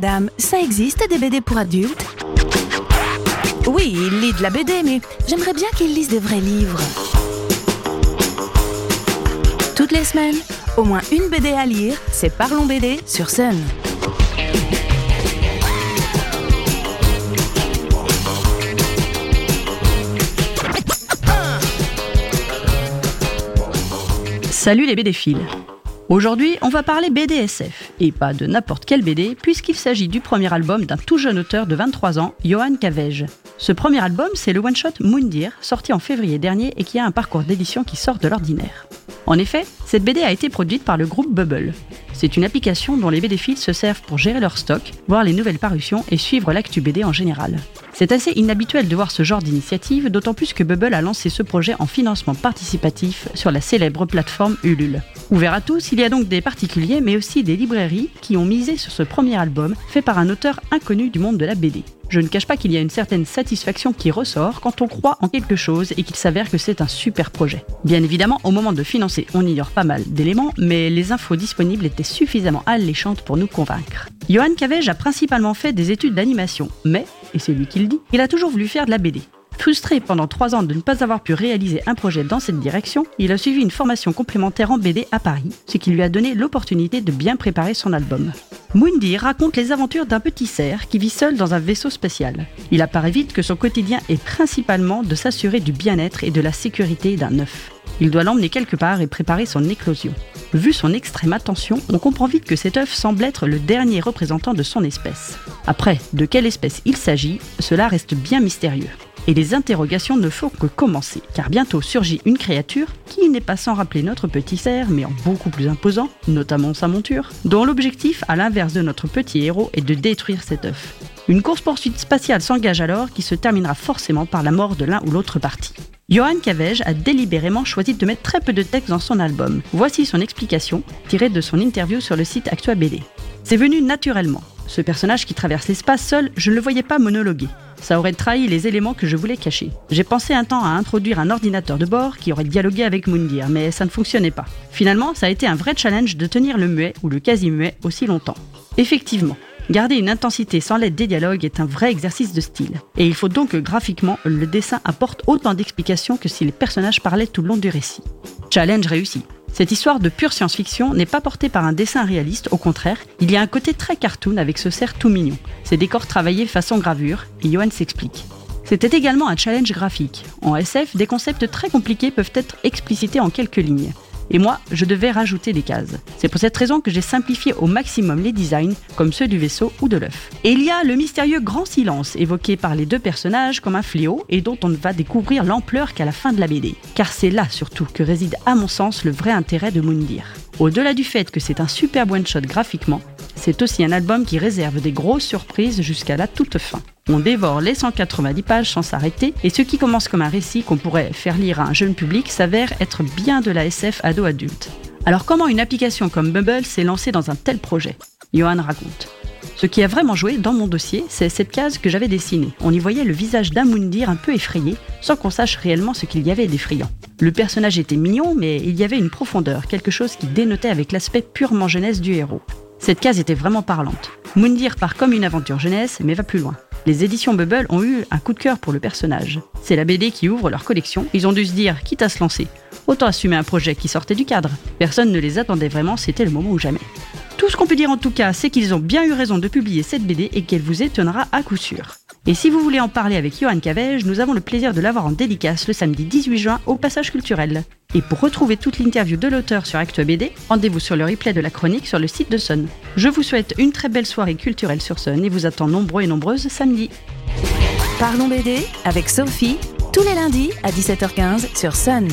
madame, ça existe des BD pour adultes? Oui, il lit de la BD, mais j'aimerais bien qu'il lise des vrais livres. Toutes les semaines, au moins une BD à lire, c'est Parlons BD sur Sun. Salut les BD-philes Aujourd'hui, on va parler BDSF, et pas de n'importe quel BD, puisqu'il s'agit du premier album d'un tout jeune auteur de 23 ans, Johan Cavej. Ce premier album, c'est le one-shot Moundir, sorti en février dernier et qui a un parcours d'édition qui sort de l'ordinaire. En effet, cette BD a été produite par le groupe Bubble. C'est une application dont les BD se servent pour gérer leur stock, voir les nouvelles parutions et suivre l'actu BD en général. C'est assez inhabituel de voir ce genre d'initiative, d'autant plus que Bubble a lancé ce projet en financement participatif sur la célèbre plateforme Ulule. Ouvert à tous, il y a donc des particuliers mais aussi des librairies qui ont misé sur ce premier album fait par un auteur inconnu du monde de la BD. Je ne cache pas qu'il y a une certaine satisfaction qui ressort quand on croit en quelque chose et qu'il s'avère que c'est un super projet. Bien évidemment, au moment de financer, on ignore pas mal d'éléments, mais les infos disponibles étaient suffisamment alléchantes pour nous convaincre. Johan Cavej a principalement fait des études d'animation, mais, et c'est lui qui le dit, il a toujours voulu faire de la BD. Frustré pendant trois ans de ne pas avoir pu réaliser un projet dans cette direction, il a suivi une formation complémentaire en BD à Paris, ce qui lui a donné l'opportunité de bien préparer son album. Mundi raconte les aventures d'un petit cerf qui vit seul dans un vaisseau spatial. Il apparaît vite que son quotidien est principalement de s'assurer du bien-être et de la sécurité d'un œuf. Il doit l'emmener quelque part et préparer son éclosion. Vu son extrême attention, on comprend vite que cet œuf semble être le dernier représentant de son espèce. Après, de quelle espèce il s'agit, cela reste bien mystérieux. Et les interrogations ne font que commencer, car bientôt surgit une créature qui n'est pas sans rappeler notre petit cerf, mais en beaucoup plus imposant, notamment sa monture, dont l'objectif, à l'inverse de notre petit héros, est de détruire cet œuf. Une course-poursuite spatiale s'engage alors qui se terminera forcément par la mort de l'un ou l'autre parti. Johan Cavej a délibérément choisi de mettre très peu de texte dans son album. Voici son explication, tirée de son interview sur le site Actua BD. C'est venu naturellement. Ce personnage qui traverse l'espace seul, je ne le voyais pas monologuer. Ça aurait trahi les éléments que je voulais cacher. J'ai pensé un temps à introduire un ordinateur de bord qui aurait dialogué avec Moundir, mais ça ne fonctionnait pas. Finalement, ça a été un vrai challenge de tenir le muet ou le quasi-muet aussi longtemps. Effectivement, Garder une intensité sans l'aide des dialogues est un vrai exercice de style. Et il faut donc que graphiquement, le dessin apporte autant d'explications que si les personnages parlaient tout le long du récit. Challenge réussi. Cette histoire de pure science-fiction n'est pas portée par un dessin réaliste, au contraire, il y a un côté très cartoon avec ce cerf tout mignon, ses décors travaillés façon gravure, et Johan s'explique. C'était également un challenge graphique. En SF, des concepts très compliqués peuvent être explicités en quelques lignes. Et moi, je devais rajouter des cases. C'est pour cette raison que j'ai simplifié au maximum les designs, comme ceux du vaisseau ou de l'œuf. Et il y a le mystérieux grand silence, évoqué par les deux personnages comme un fléau, et dont on ne va découvrir l'ampleur qu'à la fin de la BD. Car c'est là surtout que réside à mon sens le vrai intérêt de Moundir. Au-delà du fait que c'est un super one-shot graphiquement, c'est aussi un album qui réserve des grosses surprises jusqu'à la toute fin. On dévore les 190 pages sans s'arrêter, et ce qui commence comme un récit qu'on pourrait faire lire à un jeune public s'avère être bien de la SF ado-adulte. Alors comment une application comme Bubble s'est lancée dans un tel projet? Johan raconte. Ce qui a vraiment joué dans mon dossier, c'est cette case que j'avais dessinée. On y voyait le visage d'Amundir un peu effrayé, sans qu'on sache réellement ce qu'il y avait d'effrayant. Le personnage était mignon, mais il y avait une profondeur, quelque chose qui dénotait avec l'aspect purement jeunesse du héros. Cette case était vraiment parlante. Mundir part comme une aventure jeunesse, mais va plus loin. Les éditions Bubble ont eu un coup de cœur pour le personnage. C'est la BD qui ouvre leur collection. Ils ont dû se dire, quitte à se lancer, autant assumer un projet qui sortait du cadre. Personne ne les attendait vraiment, c'était le moment ou jamais. Tout ce qu'on peut dire en tout cas, c'est qu'ils ont bien eu raison de publier cette BD et qu'elle vous étonnera à coup sûr. Et si vous voulez en parler avec Johan Cavej, nous avons le plaisir de l'avoir en dédicace le samedi 18 juin au Passage Culturel. Et pour retrouver toute l'interview de l'auteur sur Actua BD, rendez-vous sur le replay de la chronique sur le site de Sun. Je vous souhaite une très belle soirée culturelle sur Sun et vous attends nombreux et nombreuses samedi. Parlons BD avec Sophie, tous les lundis à 17h15 sur Sun.